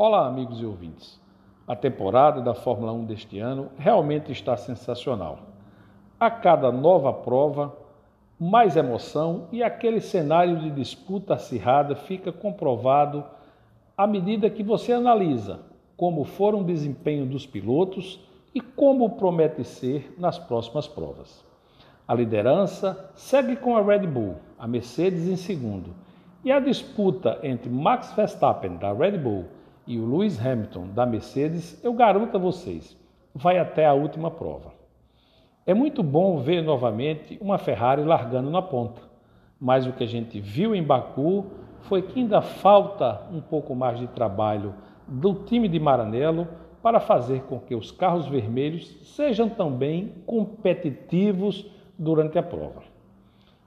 Olá, amigos e ouvintes. A temporada da Fórmula 1 deste ano realmente está sensacional. A cada nova prova, mais emoção e aquele cenário de disputa acirrada fica comprovado à medida que você analisa como foram o desempenho dos pilotos e como promete ser nas próximas provas. A liderança segue com a Red Bull, a Mercedes em segundo, e a disputa entre Max Verstappen da Red Bull e o Lewis Hamilton da Mercedes, eu garanto a vocês, vai até a última prova. É muito bom ver novamente uma Ferrari largando na ponta, mas o que a gente viu em Baku foi que ainda falta um pouco mais de trabalho do time de Maranello para fazer com que os carros vermelhos sejam também competitivos durante a prova.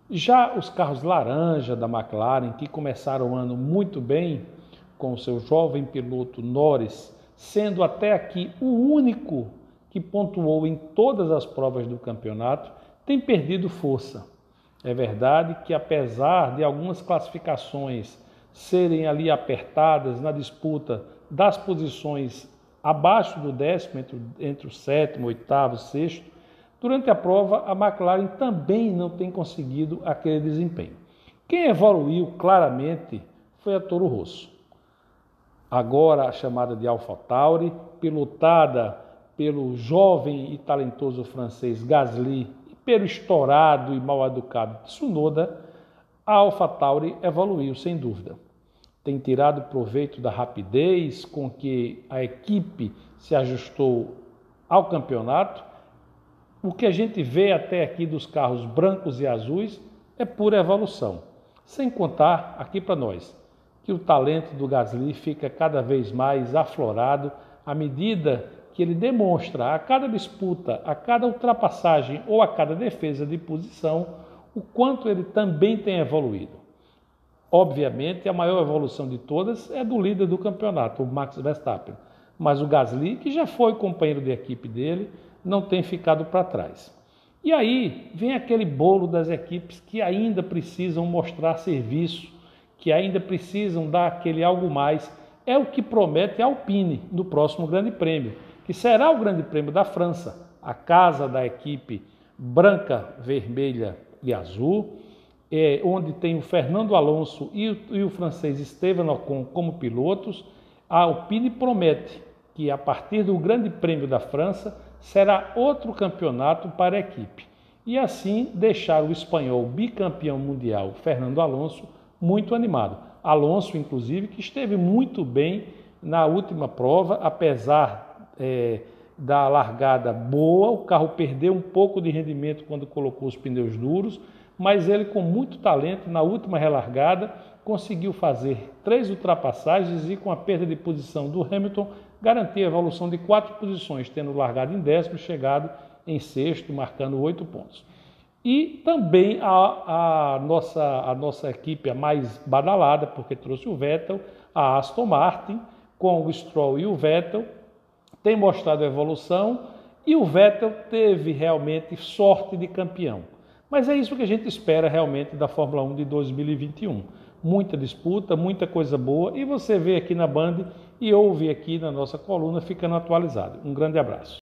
Já os carros laranja da McLaren, que começaram o ano muito bem, com o seu jovem piloto Norris, sendo até aqui o único que pontuou em todas as provas do campeonato, tem perdido força. É verdade que, apesar de algumas classificações serem ali apertadas na disputa das posições abaixo do décimo, entre, entre o sétimo, oitavo, sexto, durante a prova a McLaren também não tem conseguido aquele desempenho. Quem evoluiu claramente foi a Toro Rosso agora chamada de AlphaTauri, pilotada pelo jovem e talentoso francês Gasly e pelo estourado e mal educado Tsunoda, a AlphaTauri evoluiu sem dúvida. Tem tirado proveito da rapidez com que a equipe se ajustou ao campeonato. O que a gente vê até aqui dos carros brancos e azuis é pura evolução. Sem contar aqui para nós que o talento do Gasly fica cada vez mais aflorado à medida que ele demonstra a cada disputa, a cada ultrapassagem ou a cada defesa de posição o quanto ele também tem evoluído. Obviamente, a maior evolução de todas é do líder do campeonato, o Max Verstappen. Mas o Gasly, que já foi companheiro de equipe dele, não tem ficado para trás. E aí vem aquele bolo das equipes que ainda precisam mostrar serviço que ainda precisam dar aquele algo mais, é o que promete a Alpine no próximo Grande Prêmio, que será o Grande Prêmio da França, a casa da equipe branca, vermelha e azul, é, onde tem o Fernando Alonso e o, e o francês Esteban Ocon como pilotos. A Alpine promete que a partir do Grande Prêmio da França será outro campeonato para a equipe e assim deixar o espanhol bicampeão mundial Fernando Alonso muito animado. Alonso, inclusive, que esteve muito bem na última prova, apesar é, da largada boa, o carro perdeu um pouco de rendimento quando colocou os pneus duros, mas ele, com muito talento, na última relargada, conseguiu fazer três ultrapassagens e, com a perda de posição do Hamilton, garantir a evolução de quatro posições, tendo largado em décimo, chegado em sexto, marcando oito pontos. E também a, a, nossa, a nossa equipe a mais badalada, porque trouxe o Vettel, a Aston Martin, com o Stroll e o Vettel, tem mostrado evolução e o Vettel teve realmente sorte de campeão. Mas é isso que a gente espera realmente da Fórmula 1 de 2021. Muita disputa, muita coisa boa e você vê aqui na Band e ouve aqui na nossa coluna ficando atualizado. Um grande abraço.